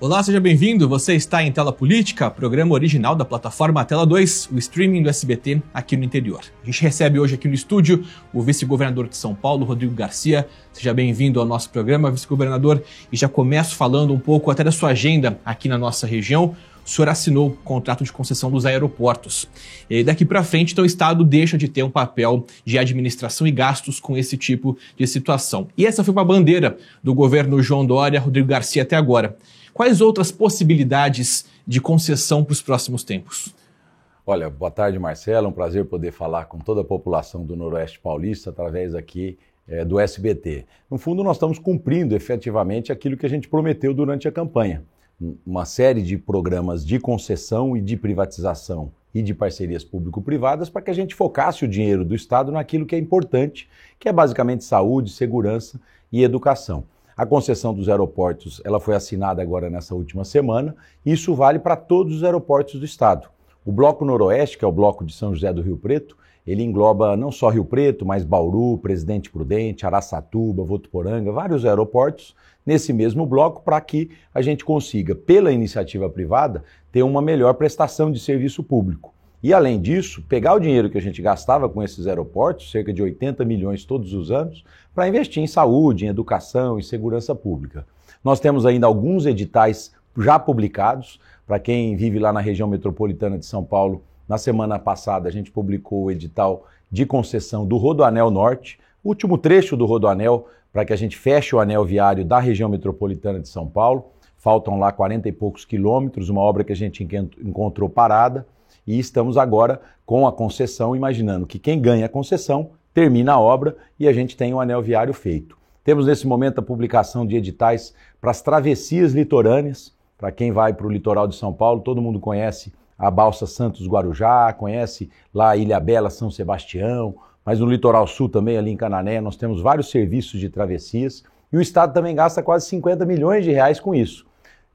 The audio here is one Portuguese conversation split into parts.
Olá, seja bem-vindo. Você está em Tela Política, programa original da plataforma Tela 2, o streaming do SBT aqui no interior. A gente recebe hoje aqui no estúdio o vice-governador de São Paulo, Rodrigo Garcia. Seja bem-vindo ao nosso programa, vice-governador, e já começo falando um pouco até da sua agenda aqui na nossa região. O senhor assinou o contrato de concessão dos aeroportos. E daqui para frente, então, o Estado deixa de ter um papel de administração e gastos com esse tipo de situação. E essa foi uma bandeira do governo João Dória, Rodrigo Garcia até agora. Quais outras possibilidades de concessão para os próximos tempos? Olha, boa tarde, Marcelo. É um prazer poder falar com toda a população do Noroeste Paulista através aqui é, do SBT. No fundo, nós estamos cumprindo efetivamente aquilo que a gente prometeu durante a campanha. Uma série de programas de concessão e de privatização e de parcerias público-privadas para que a gente focasse o dinheiro do Estado naquilo que é importante, que é basicamente saúde, segurança e educação. A concessão dos aeroportos ela foi assinada agora nessa última semana e isso vale para todos os aeroportos do estado. O Bloco Noroeste, que é o bloco de São José do Rio Preto, ele engloba não só Rio Preto, mas Bauru, Presidente Prudente, Araçatuba, Votuporanga, vários aeroportos nesse mesmo bloco para que a gente consiga, pela iniciativa privada, ter uma melhor prestação de serviço público. E além disso, pegar o dinheiro que a gente gastava com esses aeroportos, cerca de 80 milhões todos os anos, para investir em saúde, em educação, em segurança pública. Nós temos ainda alguns editais já publicados. Para quem vive lá na região metropolitana de São Paulo, na semana passada a gente publicou o edital de concessão do Rodoanel Norte, último trecho do Rodoanel para que a gente feche o anel viário da região metropolitana de São Paulo. Faltam lá 40 e poucos quilômetros, uma obra que a gente encontrou parada e estamos agora com a concessão, imaginando que quem ganha a concessão termina a obra e a gente tem o anel viário feito. Temos nesse momento a publicação de editais para as travessias litorâneas. Para quem vai para o litoral de São Paulo, todo mundo conhece a Balsa Santos Guarujá, conhece lá a Ilha Bela São Sebastião, mas no litoral sul também, ali em Canané, nós temos vários serviços de travessias e o Estado também gasta quase 50 milhões de reais com isso.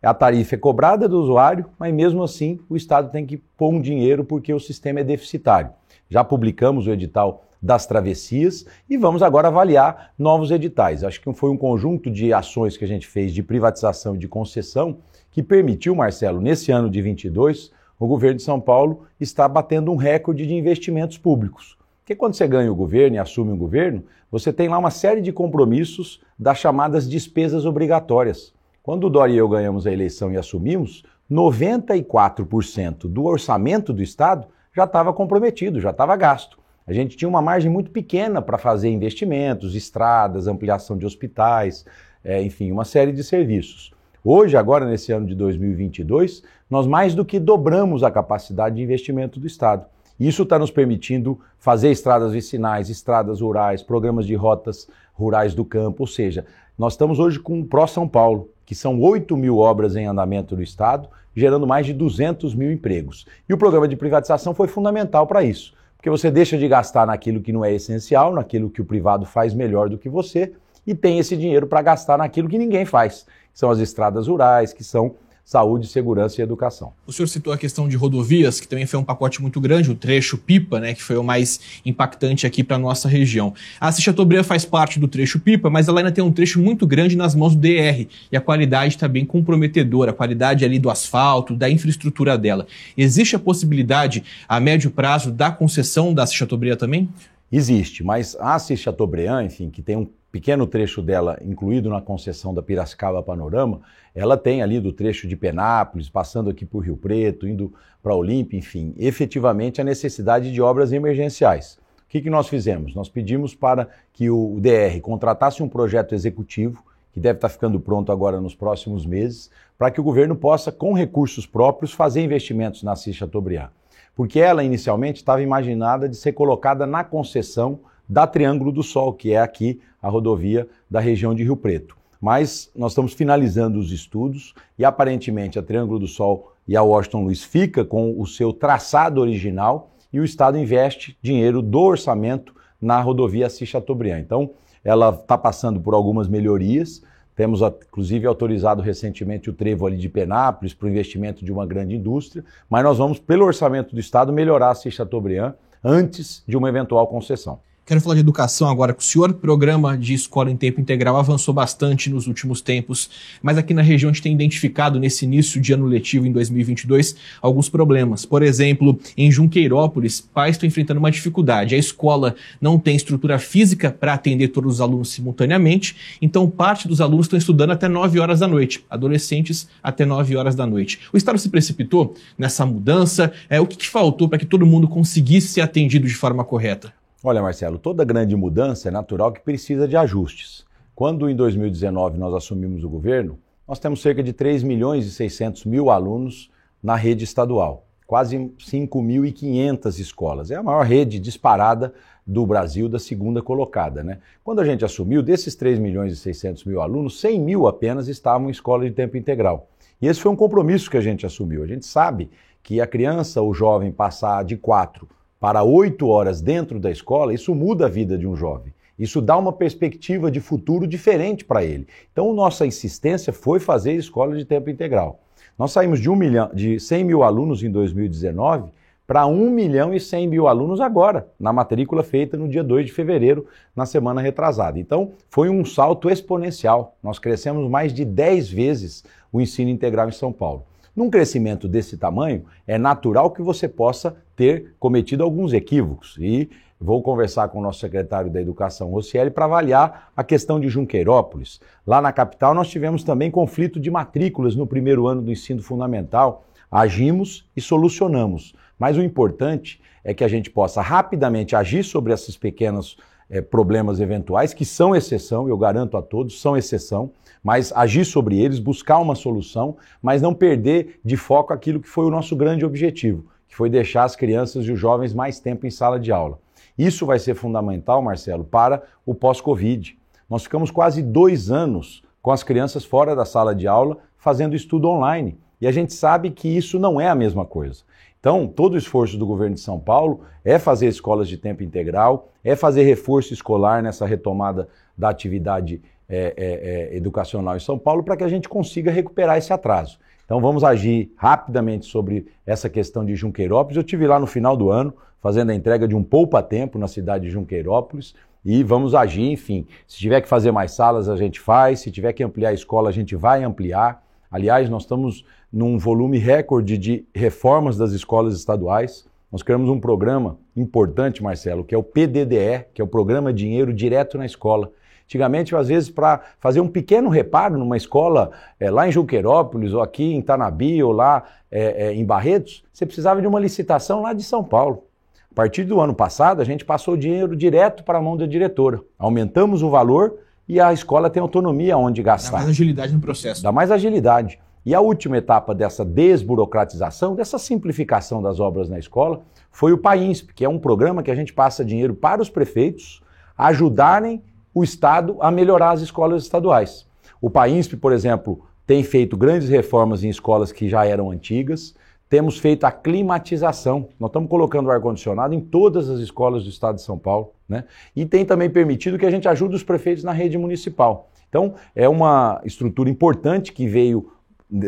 A tarifa é cobrada do usuário, mas mesmo assim o Estado tem que pôr um dinheiro porque o sistema é deficitário. Já publicamos o edital das travessias e vamos agora avaliar novos editais. Acho que foi um conjunto de ações que a gente fez de privatização e de concessão que permitiu, Marcelo, nesse ano de 22, o governo de São Paulo está batendo um recorde de investimentos públicos. Porque quando você ganha o governo e assume o governo, você tem lá uma série de compromissos das chamadas despesas obrigatórias. Quando o Dória e eu ganhamos a eleição e assumimos, 94% do orçamento do Estado já estava comprometido, já estava gasto. A gente tinha uma margem muito pequena para fazer investimentos, estradas, ampliação de hospitais, é, enfim, uma série de serviços. Hoje, agora nesse ano de 2022, nós mais do que dobramos a capacidade de investimento do Estado. Isso está nos permitindo fazer estradas vicinais, estradas rurais, programas de rotas rurais do campo, ou seja, nós estamos hoje com o Pró São Paulo, que são 8 mil obras em andamento no Estado, gerando mais de 200 mil empregos. E o programa de privatização foi fundamental para isso, porque você deixa de gastar naquilo que não é essencial, naquilo que o privado faz melhor do que você, e tem esse dinheiro para gastar naquilo que ninguém faz, que são as estradas rurais, que são saúde, segurança e educação. O senhor citou a questão de rodovias, que também foi um pacote muito grande, o trecho Pipa, né, que foi o mais impactante aqui para a nossa região. A Chateaubriand faz parte do trecho Pipa, mas ela ainda tem um trecho muito grande nas mãos do DR, e a qualidade está bem comprometedora, a qualidade ali do asfalto, da infraestrutura dela. Existe a possibilidade, a médio prazo, da concessão da Chateaubriand também? Existe, mas a Assis Chateaubriand, enfim, que tem um pequeno trecho dela incluído na concessão da Piracicaba Panorama, ela tem ali do trecho de Penápolis, passando aqui por Rio Preto, indo para Olímpia, enfim, efetivamente a necessidade de obras emergenciais. O que, que nós fizemos? Nós pedimos para que o DR contratasse um projeto executivo, que deve estar ficando pronto agora nos próximos meses, para que o governo possa, com recursos próprios, fazer investimentos na Assis Chateaubriand porque ela inicialmente estava imaginada de ser colocada na concessão da Triângulo do Sol, que é aqui a rodovia da região de Rio Preto. Mas nós estamos finalizando os estudos e aparentemente a Triângulo do Sol e a Washington Luiz fica com o seu traçado original e o Estado investe dinheiro do orçamento na rodovia Assis Chateaubriand. Então, ela está passando por algumas melhorias, temos, inclusive, autorizado recentemente o trevo ali de Penápolis para o investimento de uma grande indústria, mas nós vamos, pelo orçamento do Estado, melhorar a Assis Chateaubriand antes de uma eventual concessão. Quero falar de educação agora com o senhor. Programa de escola em tempo integral avançou bastante nos últimos tempos, mas aqui na região a gente tem identificado nesse início de ano letivo em 2022 alguns problemas. Por exemplo, em Junqueirópolis, pais estão enfrentando uma dificuldade. A escola não tem estrutura física para atender todos os alunos simultaneamente, então parte dos alunos estão estudando até 9 horas da noite, adolescentes até 9 horas da noite. O Estado se precipitou nessa mudança? É, o que, que faltou para que todo mundo conseguisse ser atendido de forma correta? Olha, Marcelo, toda grande mudança é natural que precisa de ajustes. Quando em 2019 nós assumimos o governo, nós temos cerca de 3 milhões e 600 mil alunos na rede estadual, quase 5.500 escolas. É a maior rede disparada do Brasil, da segunda colocada. Né? Quando a gente assumiu, desses 3 milhões e 600 mil alunos, 100 mil apenas estavam em escola de tempo integral. E esse foi um compromisso que a gente assumiu. A gente sabe que a criança, o jovem, passar de 4 para oito horas dentro da escola, isso muda a vida de um jovem. Isso dá uma perspectiva de futuro diferente para ele. Então, nossa insistência foi fazer escola de tempo integral. Nós saímos de, um milhão, de 100 mil alunos em 2019 para 1 milhão e 100 mil alunos agora, na matrícula feita no dia 2 de fevereiro, na semana retrasada. Então, foi um salto exponencial. Nós crescemos mais de 10 vezes o ensino integral em São Paulo. Num crescimento desse tamanho, é natural que você possa ter cometido alguns equívocos. E vou conversar com o nosso secretário da Educação, Rocieli, para avaliar a questão de Junqueirópolis. Lá na capital, nós tivemos também conflito de matrículas no primeiro ano do ensino fundamental. Agimos e solucionamos. Mas o importante é que a gente possa rapidamente agir sobre esses pequenos é, problemas eventuais, que são exceção, eu garanto a todos, são exceção, mas agir sobre eles, buscar uma solução, mas não perder de foco aquilo que foi o nosso grande objetivo, que foi deixar as crianças e os jovens mais tempo em sala de aula. Isso vai ser fundamental, Marcelo, para o pós-Covid. Nós ficamos quase dois anos com as crianças fora da sala de aula fazendo estudo online. E a gente sabe que isso não é a mesma coisa. Então, todo o esforço do governo de São Paulo é fazer escolas de tempo integral, é fazer reforço escolar nessa retomada da atividade é, é, é, educacional em São Paulo para que a gente consiga recuperar esse atraso. Então vamos agir rapidamente sobre essa questão de Junqueirópolis. Eu tive lá no final do ano fazendo a entrega de um poupa-tempo na cidade de Junqueirópolis e vamos agir, enfim. Se tiver que fazer mais salas, a gente faz. Se tiver que ampliar a escola, a gente vai ampliar. Aliás, nós estamos num volume recorde de reformas das escolas estaduais. Nós criamos um programa importante, Marcelo, que é o PDDE, que é o Programa Dinheiro Direto na Escola Antigamente, às vezes, para fazer um pequeno reparo numa escola é, lá em Juqueirópolis, ou aqui em Tanabi, ou lá é, é, em Barretos, você precisava de uma licitação lá de São Paulo. A partir do ano passado, a gente passou o dinheiro direto para a mão da diretora. Aumentamos o valor e a escola tem autonomia onde gastar. Dá mais agilidade no processo. Dá mais agilidade. E a última etapa dessa desburocratização, dessa simplificação das obras na escola, foi o PAINSP, que é um programa que a gente passa dinheiro para os prefeitos ajudarem o Estado a melhorar as escolas estaduais. O PAINSP, por exemplo, tem feito grandes reformas em escolas que já eram antigas. Temos feito a climatização. Nós estamos colocando ar-condicionado em todas as escolas do estado de São Paulo. Né? E tem também permitido que a gente ajude os prefeitos na rede municipal. Então, é uma estrutura importante que veio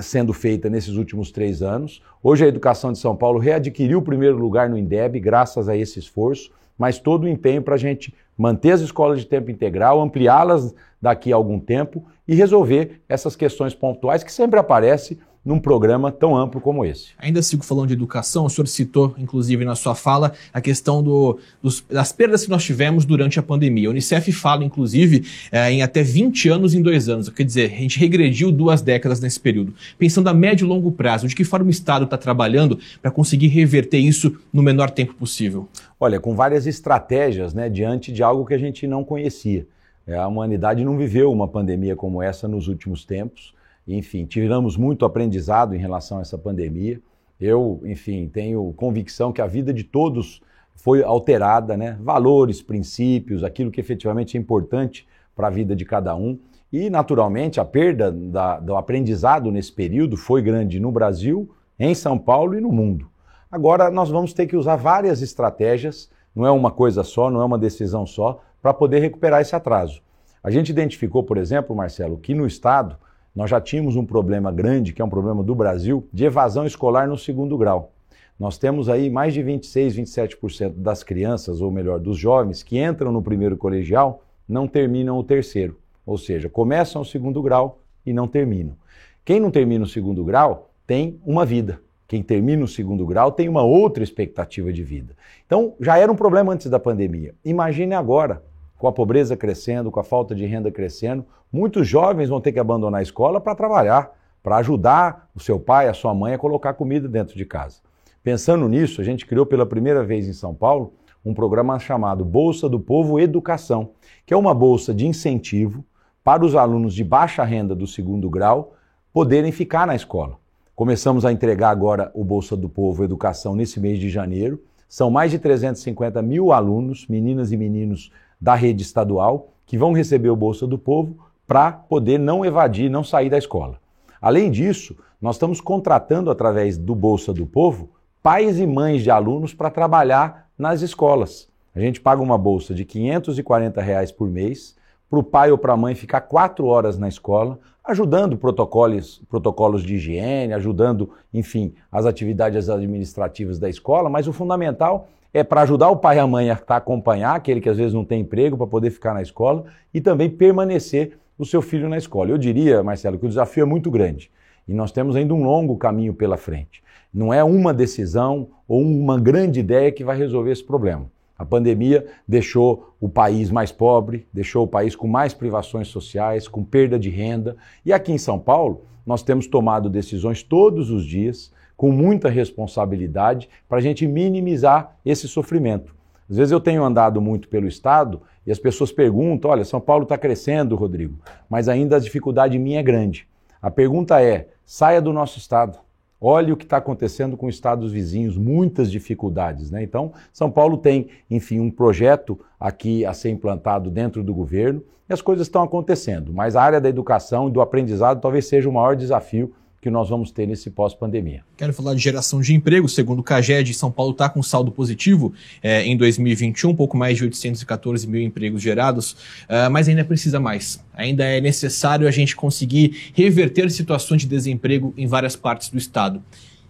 sendo feita nesses últimos três anos. Hoje, a educação de São Paulo readquiriu o primeiro lugar no INDEB, graças a esse esforço mas todo o empenho para a gente manter as escolas de tempo integral, ampliá-las daqui a algum tempo e resolver essas questões pontuais que sempre aparecem num programa tão amplo como esse. Ainda sigo falando de educação, o senhor citou, inclusive, na sua fala, a questão do, dos, das perdas que nós tivemos durante a pandemia. A Unicef fala, inclusive, é, em até 20 anos em dois anos. Quer dizer, a gente regrediu duas décadas nesse período. Pensando a médio e longo prazo, de que forma o Estado está trabalhando para conseguir reverter isso no menor tempo possível? Olha, com várias estratégias, né, diante de algo que a gente não conhecia. É, a humanidade não viveu uma pandemia como essa nos últimos tempos. Enfim, tiramos muito aprendizado em relação a essa pandemia. Eu, enfim, tenho convicção que a vida de todos foi alterada, né? Valores, princípios, aquilo que efetivamente é importante para a vida de cada um. E, naturalmente, a perda da, do aprendizado nesse período foi grande no Brasil, em São Paulo e no mundo. Agora, nós vamos ter que usar várias estratégias, não é uma coisa só, não é uma decisão só, para poder recuperar esse atraso. A gente identificou, por exemplo, Marcelo, que no Estado nós já tínhamos um problema grande, que é um problema do Brasil, de evasão escolar no segundo grau. Nós temos aí mais de 26, 27% das crianças, ou melhor, dos jovens que entram no primeiro colegial, não terminam o terceiro. Ou seja, começam o segundo grau e não terminam. Quem não termina o segundo grau tem uma vida. Quem termina o segundo grau tem uma outra expectativa de vida. Então, já era um problema antes da pandemia. Imagine agora, com a pobreza crescendo, com a falta de renda crescendo, muitos jovens vão ter que abandonar a escola para trabalhar, para ajudar o seu pai, a sua mãe a colocar comida dentro de casa. Pensando nisso, a gente criou pela primeira vez em São Paulo um programa chamado Bolsa do Povo Educação, que é uma bolsa de incentivo para os alunos de baixa renda do segundo grau poderem ficar na escola. Começamos a entregar agora o Bolsa do Povo Educação nesse mês de janeiro. São mais de 350 mil alunos, meninas e meninos da rede estadual, que vão receber o Bolsa do Povo para poder não evadir, não sair da escola. Além disso, nós estamos contratando através do Bolsa do Povo pais e mães de alunos para trabalhar nas escolas. A gente paga uma bolsa de 540 reais por mês para o pai ou para a mãe ficar quatro horas na escola, ajudando protocolos, protocolos de higiene, ajudando, enfim, as atividades administrativas da escola, mas o fundamental é para ajudar o pai e a mãe a acompanhar aquele que às vezes não tem emprego para poder ficar na escola e também permanecer o seu filho na escola. Eu diria, Marcelo, que o desafio é muito grande e nós temos ainda um longo caminho pela frente. Não é uma decisão ou uma grande ideia que vai resolver esse problema. A pandemia deixou o país mais pobre, deixou o país com mais privações sociais, com perda de renda. E aqui em São Paulo, nós temos tomado decisões todos os dias, com muita responsabilidade, para a gente minimizar esse sofrimento. Às vezes eu tenho andado muito pelo Estado e as pessoas perguntam: olha, São Paulo está crescendo, Rodrigo, mas ainda a dificuldade minha é grande. A pergunta é: saia do nosso Estado. Olhe o que está acontecendo com estados vizinhos, muitas dificuldades. Né? Então, São Paulo tem, enfim, um projeto aqui a ser implantado dentro do governo e as coisas estão acontecendo. Mas a área da educação e do aprendizado talvez seja o maior desafio que nós vamos ter nesse pós-pandemia. Quero falar de geração de emprego. Segundo o CAGED, São Paulo está com saldo positivo é, em 2021, um pouco mais de 814 mil empregos gerados, uh, mas ainda precisa mais. Ainda é necessário a gente conseguir reverter situações de desemprego em várias partes do estado.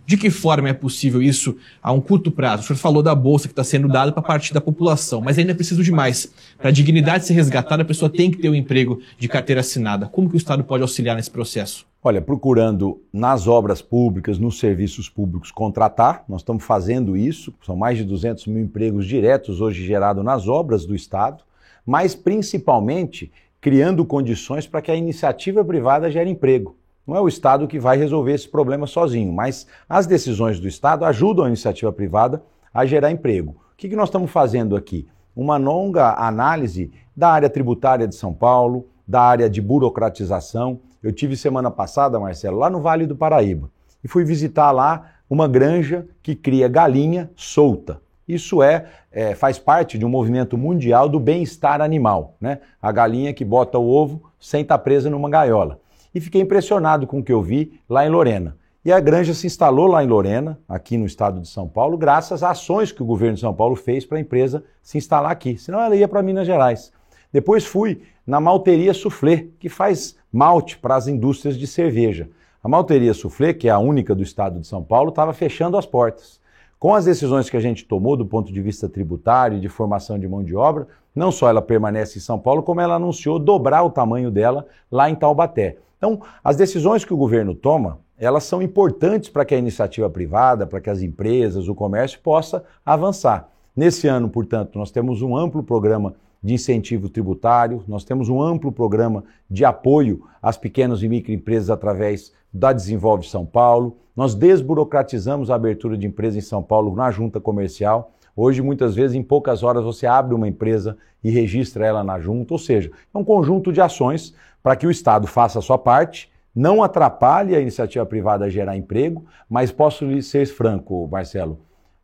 De que forma é possível isso a um curto prazo? O senhor falou da bolsa que está sendo dada para parte da população, mas ainda é preciso de mais. Para a dignidade ser resgatada, a pessoa tem que ter um emprego de carteira assinada. Como que o Estado pode auxiliar nesse processo? Olha, procurando nas obras públicas, nos serviços públicos, contratar, nós estamos fazendo isso, são mais de 200 mil empregos diretos hoje gerados nas obras do Estado, mas principalmente criando condições para que a iniciativa privada gere emprego. Não é o Estado que vai resolver esse problema sozinho, mas as decisões do Estado ajudam a iniciativa privada a gerar emprego. O que, nós estamos fazendo aqui? Uma longa análise da área tributária de São Paulo, da área de burocratização eu tive semana passada, Marcelo, lá no Vale do Paraíba e fui visitar lá uma granja que cria galinha solta. Isso é, é faz parte de um movimento mundial do bem-estar animal, né? A galinha que bota o ovo sem estar presa numa gaiola. E fiquei impressionado com o que eu vi lá em Lorena. E a granja se instalou lá em Lorena, aqui no estado de São Paulo, graças a ações que o governo de São Paulo fez para a empresa se instalar aqui. Senão ela ia para Minas Gerais. Depois fui na malteria Soufflé, que faz malte para as indústrias de cerveja. A malteria Soufflé, que é a única do estado de São Paulo, estava fechando as portas. Com as decisões que a gente tomou do ponto de vista tributário e de formação de mão de obra, não só ela permanece em São Paulo, como ela anunciou dobrar o tamanho dela lá em Taubaté. Então, as decisões que o governo toma, elas são importantes para que a iniciativa privada, para que as empresas, o comércio possa avançar. Nesse ano, portanto, nós temos um amplo programa de incentivo tributário, nós temos um amplo programa de apoio às pequenas e microempresas através da Desenvolve São Paulo. Nós desburocratizamos a abertura de empresa em São Paulo na junta comercial. Hoje, muitas vezes, em poucas horas, você abre uma empresa e registra ela na junta. Ou seja, é um conjunto de ações para que o Estado faça a sua parte, não atrapalhe a iniciativa privada a gerar emprego, mas posso lhe ser franco, Marcelo,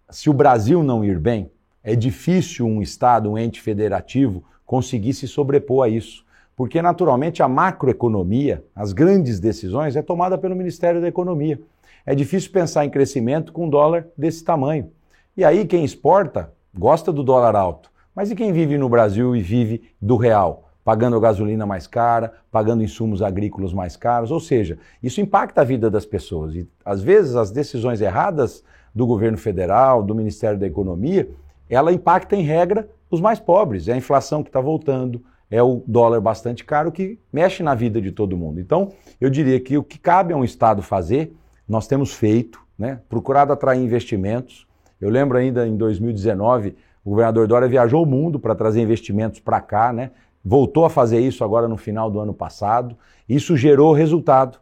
se o Brasil não ir bem, é difícil um Estado, um ente federativo, conseguir se sobrepor a isso. Porque, naturalmente, a macroeconomia, as grandes decisões, é tomada pelo Ministério da Economia. É difícil pensar em crescimento com um dólar desse tamanho. E aí, quem exporta gosta do dólar alto. Mas e quem vive no Brasil e vive do real? Pagando gasolina mais cara, pagando insumos agrícolas mais caros. Ou seja, isso impacta a vida das pessoas. E, às vezes, as decisões erradas do governo federal, do Ministério da Economia, ela impacta em regra os mais pobres. É a inflação que está voltando, é o dólar bastante caro que mexe na vida de todo mundo. Então, eu diria que o que cabe a um Estado fazer, nós temos feito, né? procurado atrair investimentos. Eu lembro ainda em 2019, o governador Dória viajou o mundo para trazer investimentos para cá, né? voltou a fazer isso agora no final do ano passado. Isso gerou resultado.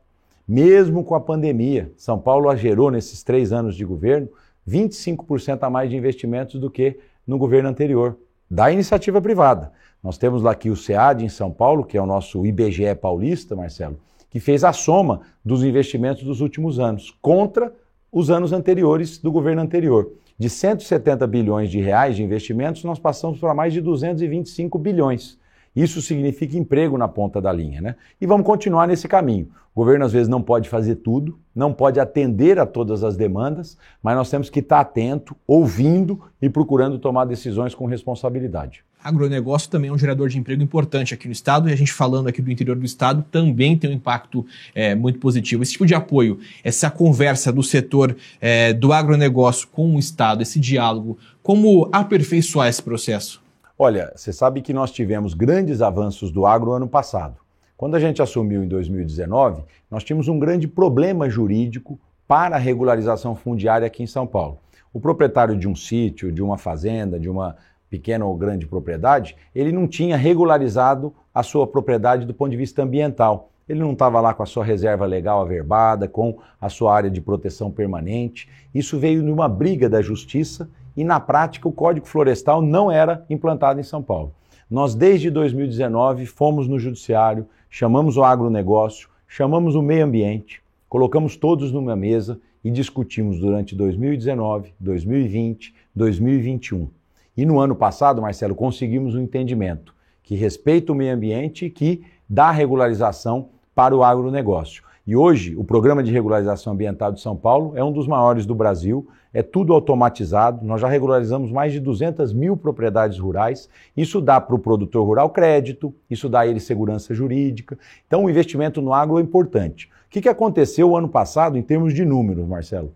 Mesmo com a pandemia, São Paulo gerou nesses três anos de governo 25% a mais de investimentos do que no governo anterior, da iniciativa privada. Nós temos lá aqui o SEAD em São Paulo, que é o nosso IBGE paulista, Marcelo, que fez a soma dos investimentos dos últimos anos contra os anos anteriores do governo anterior. De 170 bilhões de reais de investimentos, nós passamos para mais de 225 bilhões. Isso significa emprego na ponta da linha, né? E vamos continuar nesse caminho. O governo às vezes não pode fazer tudo, não pode atender a todas as demandas, mas nós temos que estar atento, ouvindo e procurando tomar decisões com responsabilidade. Agronegócio também é um gerador de emprego importante aqui no estado e a gente falando aqui do interior do estado também tem um impacto é, muito positivo. Esse tipo de apoio, essa conversa do setor é, do agronegócio com o estado, esse diálogo, como aperfeiçoar esse processo? Olha, você sabe que nós tivemos grandes avanços do agro ano passado. Quando a gente assumiu em 2019, nós tínhamos um grande problema jurídico para a regularização fundiária aqui em São Paulo. O proprietário de um sítio, de uma fazenda, de uma pequena ou grande propriedade, ele não tinha regularizado a sua propriedade do ponto de vista ambiental. Ele não estava lá com a sua reserva legal averbada, com a sua área de proteção permanente. Isso veio de uma briga da justiça e na prática o Código Florestal não era implantado em São Paulo. Nós, desde 2019, fomos no Judiciário, chamamos o agronegócio, chamamos o meio ambiente, colocamos todos numa mesa e discutimos durante 2019, 2020, 2021. E no ano passado, Marcelo, conseguimos um entendimento que respeita o meio ambiente e que dá regularização para o agronegócio. E hoje, o Programa de Regularização Ambiental de São Paulo é um dos maiores do Brasil, é tudo automatizado. Nós já regularizamos mais de 200 mil propriedades rurais. Isso dá para o produtor rural crédito, isso dá a ele segurança jurídica. Então, o investimento no agro é importante. O que, que aconteceu ano passado em termos de números, Marcelo?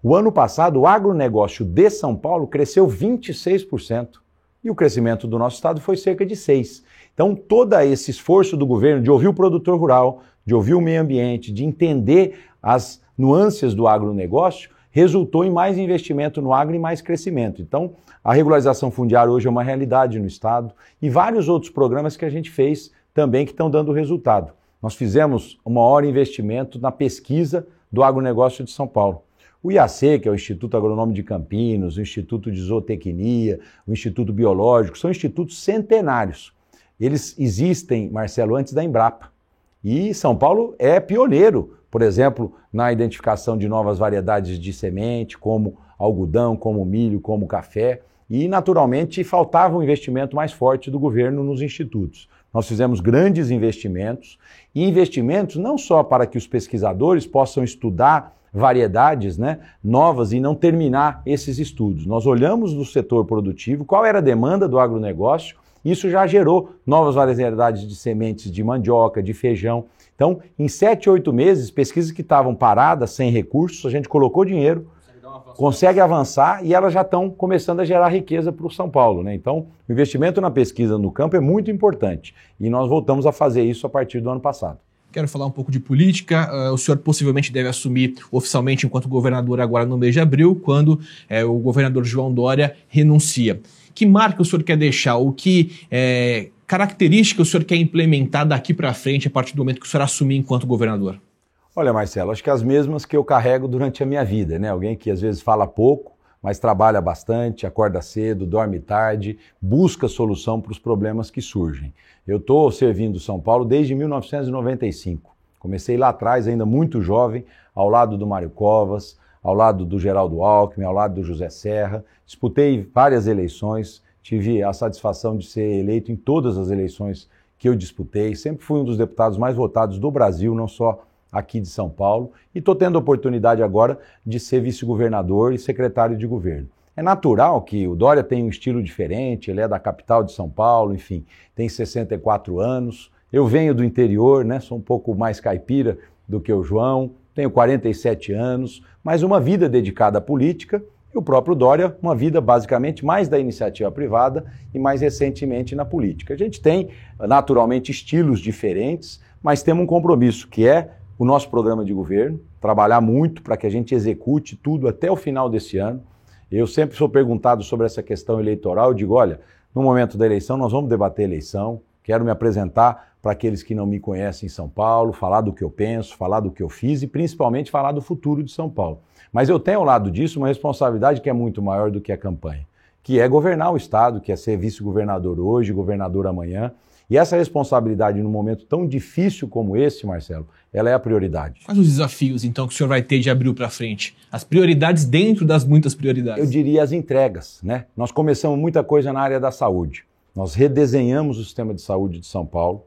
O ano passado, o agronegócio de São Paulo cresceu 26%. E o crescimento do nosso estado foi cerca de 6%. Então, todo esse esforço do governo de ouvir o produtor rural, de ouvir o meio ambiente, de entender as nuances do agronegócio, resultou em mais investimento no agro e mais crescimento. Então, a regularização fundiária hoje é uma realidade no Estado e vários outros programas que a gente fez também que estão dando resultado. Nós fizemos um maior investimento na pesquisa do agronegócio de São Paulo. O IAC, que é o Instituto Agronômico de Campinos, o Instituto de Zootecnia, o Instituto Biológico, são institutos centenários. Eles existem, Marcelo, antes da Embrapa. E São Paulo é pioneiro, por exemplo, na identificação de novas variedades de semente, como algodão, como milho, como café. E, naturalmente, faltava um investimento mais forte do governo nos institutos. Nós fizemos grandes investimentos, e investimentos não só para que os pesquisadores possam estudar variedades né, novas e não terminar esses estudos. Nós olhamos no setor produtivo qual era a demanda do agronegócio isso já gerou novas variedades de sementes de mandioca, de feijão. Então, em sete, oito meses, pesquisas que estavam paradas, sem recursos, a gente colocou dinheiro, consegue avançar e elas já estão começando a gerar riqueza para o São Paulo. Né? Então, o investimento na pesquisa no campo é muito importante e nós voltamos a fazer isso a partir do ano passado. Quero falar um pouco de política. Uh, o senhor possivelmente deve assumir oficialmente enquanto governador agora no mês de abril, quando uh, o governador João Dória renuncia. Que marca o senhor quer deixar? O que é, característica o senhor quer implementar daqui para frente a partir do momento que o senhor assumir enquanto governador? Olha, Marcelo, acho que as mesmas que eu carrego durante a minha vida, né? Alguém que às vezes fala pouco, mas trabalha bastante, acorda cedo, dorme tarde, busca solução para os problemas que surgem. Eu estou servindo São Paulo desde 1995. Comecei lá atrás, ainda muito jovem, ao lado do Mário Covas, ao lado do Geraldo Alckmin, ao lado do José Serra. Disputei várias eleições, tive a satisfação de ser eleito em todas as eleições que eu disputei. Sempre fui um dos deputados mais votados do Brasil, não só aqui de São Paulo. E estou tendo a oportunidade agora de ser vice-governador e secretário de governo. É natural que o Dória tem um estilo diferente, ele é da capital de São Paulo, enfim, tem 64 anos. Eu venho do interior, né? Sou um pouco mais caipira do que o João, tenho 47 anos, mas uma vida dedicada à política e o próprio Dória, uma vida basicamente mais da iniciativa privada e mais recentemente na política. A gente tem, naturalmente, estilos diferentes, mas temos um compromisso, que é o nosso programa de governo, trabalhar muito para que a gente execute tudo até o final desse ano. Eu sempre sou perguntado sobre essa questão eleitoral, eu digo, olha, no momento da eleição nós vamos debater a eleição, quero me apresentar para aqueles que não me conhecem em São Paulo, falar do que eu penso, falar do que eu fiz e principalmente falar do futuro de São Paulo. Mas eu tenho ao lado disso uma responsabilidade que é muito maior do que a campanha, que é governar o Estado, que é ser vice-governador hoje, governador amanhã. E essa responsabilidade, num momento tão difícil como esse, Marcelo, ela é a prioridade. Quais os desafios, então, que o senhor vai ter de abril para frente? As prioridades dentro das muitas prioridades? Eu diria as entregas, né? Nós começamos muita coisa na área da saúde. Nós redesenhamos o sistema de saúde de São Paulo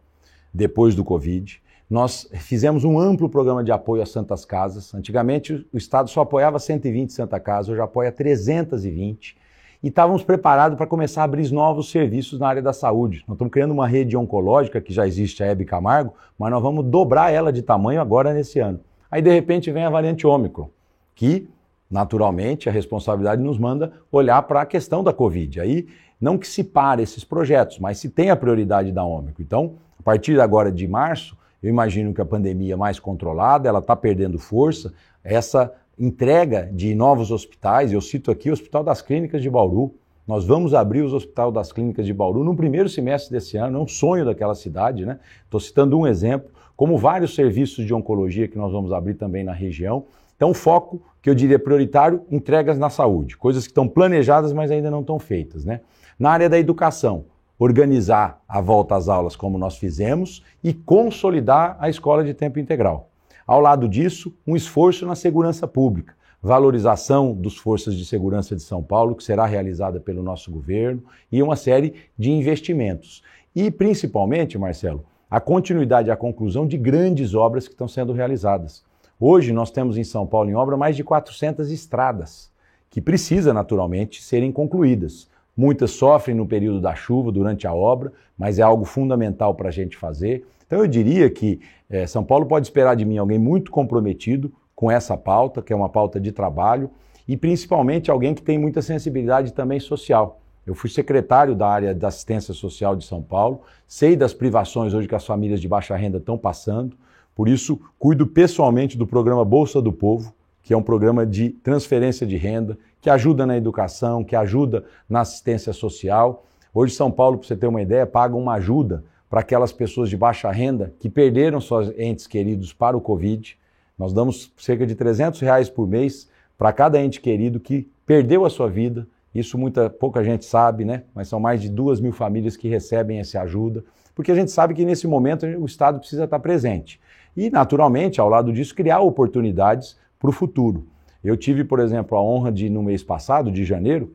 depois do Covid. Nós fizemos um amplo programa de apoio às Santas Casas. Antigamente o Estado só apoiava 120 Santa Casas, hoje apoia 320. E estávamos preparados para começar a abrir novos serviços na área da saúde. Nós estamos criando uma rede oncológica, que já existe, a Hebe Camargo, mas nós vamos dobrar ela de tamanho agora nesse ano. Aí, de repente, vem a variante Ômicron, que, naturalmente, a responsabilidade nos manda olhar para a questão da Covid. Aí, não que se pare esses projetos, mas se tem a prioridade da Ômicron. Então, a partir agora de março, eu imagino que a pandemia mais controlada, ela está perdendo força. Essa entrega de novos hospitais, eu cito aqui o Hospital das Clínicas de Bauru. Nós vamos abrir o Hospital das Clínicas de Bauru no primeiro semestre desse ano, é um sonho daquela cidade, né? Estou citando um exemplo, como vários serviços de oncologia que nós vamos abrir também na região. Então, foco que eu diria prioritário, entregas na saúde, coisas que estão planejadas, mas ainda não estão feitas, né? Na área da educação, organizar a volta às aulas como nós fizemos e consolidar a escola de tempo integral. Ao lado disso, um esforço na segurança pública, valorização dos forças de segurança de São Paulo, que será realizada pelo nosso governo, e uma série de investimentos. E, principalmente, Marcelo, a continuidade e a conclusão de grandes obras que estão sendo realizadas. Hoje nós temos em São Paulo em obra mais de 400 estradas, que precisa naturalmente serem concluídas. Muitas sofrem no período da chuva, durante a obra, mas é algo fundamental para a gente fazer. Então eu diria que é, São Paulo pode esperar de mim alguém muito comprometido com essa pauta, que é uma pauta de trabalho, e principalmente alguém que tem muita sensibilidade também social. Eu fui secretário da área da assistência social de São Paulo, sei das privações hoje que as famílias de baixa renda estão passando, por isso cuido pessoalmente do programa Bolsa do Povo, que é um programa de transferência de renda, que ajuda na educação, que ajuda na assistência social. Hoje, São Paulo, para você ter uma ideia, paga uma ajuda para aquelas pessoas de baixa renda que perderam seus entes queridos para o Covid. Nós damos cerca de 300 reais por mês para cada ente querido que perdeu a sua vida. Isso muita pouca gente sabe, né? Mas são mais de duas mil famílias que recebem essa ajuda, porque a gente sabe que nesse momento o Estado precisa estar presente. E, naturalmente, ao lado disso, criar oportunidades para o futuro. Eu tive, por exemplo, a honra de, no mês passado, de janeiro,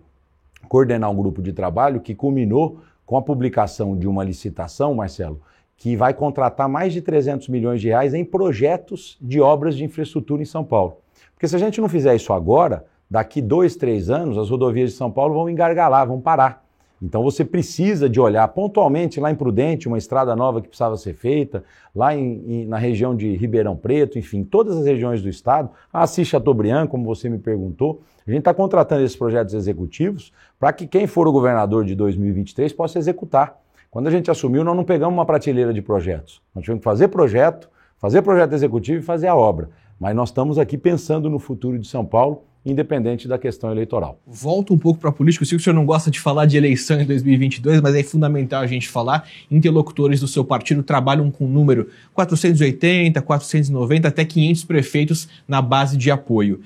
coordenar um grupo de trabalho que culminou com a publicação de uma licitação, Marcelo, que vai contratar mais de 300 milhões de reais em projetos de obras de infraestrutura em São Paulo. Porque se a gente não fizer isso agora, daqui dois, três anos, as rodovias de São Paulo vão engargalar, vão parar. Então você precisa de olhar pontualmente lá em Prudente, uma estrada nova que precisava ser feita, lá em, em, na região de Ribeirão Preto, enfim, todas as regiões do estado, Assis Chateaubriand, como você me perguntou, a gente está contratando esses projetos executivos para que quem for o governador de 2023 possa executar. Quando a gente assumiu, nós não pegamos uma prateleira de projetos. Nós tivemos que fazer projeto, fazer projeto executivo e fazer a obra. Mas nós estamos aqui pensando no futuro de São Paulo independente da questão eleitoral. Volto um pouco para a política. Eu sei que o senhor não gosta de falar de eleição em 2022, mas é fundamental a gente falar. Interlocutores do seu partido trabalham com o número 480, 490, até 500 prefeitos na base de apoio.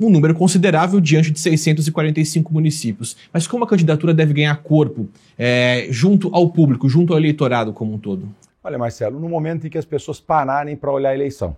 Um número considerável diante de 645 municípios. Mas como a candidatura deve ganhar corpo é, junto ao público, junto ao eleitorado como um todo? Olha, Marcelo, no momento em que as pessoas pararem para olhar a eleição,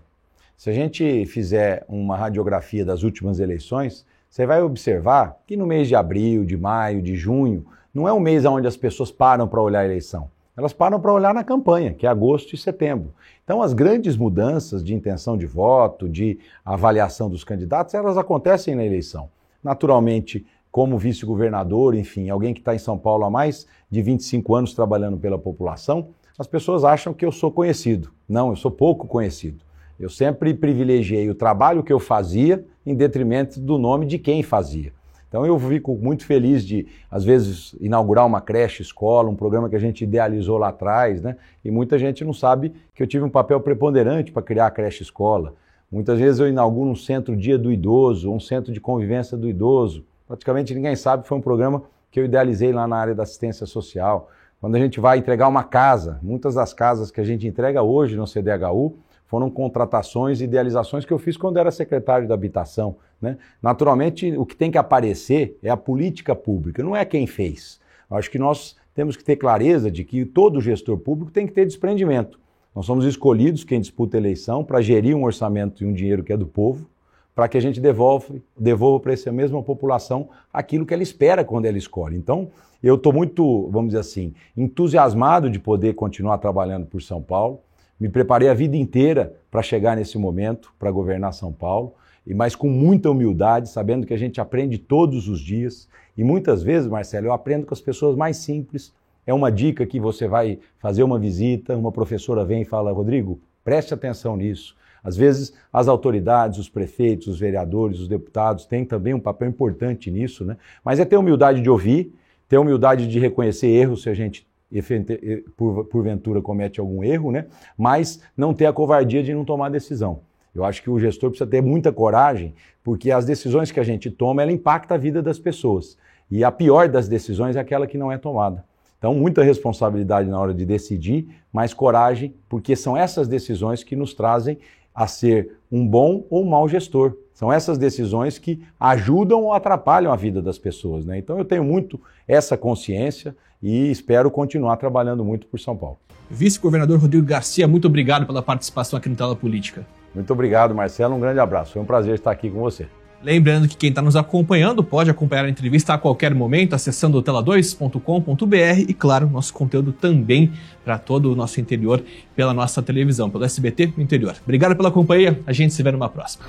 se a gente fizer uma radiografia das últimas eleições, você vai observar que no mês de abril, de maio, de junho, não é um mês onde as pessoas param para olhar a eleição. Elas param para olhar na campanha, que é agosto e setembro. Então, as grandes mudanças de intenção de voto, de avaliação dos candidatos, elas acontecem na eleição. Naturalmente, como vice-governador, enfim, alguém que está em São Paulo há mais de 25 anos trabalhando pela população, as pessoas acham que eu sou conhecido. Não, eu sou pouco conhecido. Eu sempre privilegiei o trabalho que eu fazia em detrimento do nome de quem fazia. Então eu fico muito feliz de, às vezes, inaugurar uma creche escola, um programa que a gente idealizou lá atrás, né? E muita gente não sabe que eu tive um papel preponderante para criar a creche escola. Muitas vezes eu inauguro um centro dia do idoso, um centro de convivência do idoso. Praticamente ninguém sabe, foi um programa que eu idealizei lá na área da assistência social. Quando a gente vai entregar uma casa, muitas das casas que a gente entrega hoje no CDHU foram contratações e idealizações que eu fiz quando era secretário da habitação. Né? Naturalmente, o que tem que aparecer é a política pública, não é quem fez. Eu acho que nós temos que ter clareza de que todo gestor público tem que ter desprendimento. Nós somos escolhidos, quem disputa a eleição, para gerir um orçamento e um dinheiro que é do povo, para que a gente devolve, devolva para essa mesma população aquilo que ela espera quando ela escolhe. Então, eu estou muito, vamos dizer assim, entusiasmado de poder continuar trabalhando por São Paulo. Me preparei a vida inteira para chegar nesse momento, para governar São Paulo, e mas com muita humildade, sabendo que a gente aprende todos os dias. E muitas vezes, Marcelo, eu aprendo com as pessoas mais simples. É uma dica que você vai fazer uma visita, uma professora vem e fala: Rodrigo, preste atenção nisso. Às vezes, as autoridades, os prefeitos, os vereadores, os deputados têm também um papel importante nisso, né? Mas é ter humildade de ouvir, ter humildade de reconhecer erros se a gente por, porventura comete algum erro, né? mas não ter a covardia de não tomar decisão. Eu acho que o gestor precisa ter muita coragem, porque as decisões que a gente toma, ela impacta a vida das pessoas. E a pior das decisões é aquela que não é tomada. Então, muita responsabilidade na hora de decidir, mas coragem, porque são essas decisões que nos trazem a ser um bom ou um mau gestor. São essas decisões que ajudam ou atrapalham a vida das pessoas. Né? Então eu tenho muito essa consciência e espero continuar trabalhando muito por São Paulo. Vice-governador Rodrigo Garcia, muito obrigado pela participação aqui no Tela Política. Muito obrigado, Marcelo. Um grande abraço. Foi um prazer estar aqui com você. Lembrando que quem está nos acompanhando pode acompanhar a entrevista a qualquer momento acessando tela2.com.br e, claro, nosso conteúdo também para todo o nosso interior pela nossa televisão, pelo SBT interior. Obrigado pela companhia, a gente se vê numa próxima.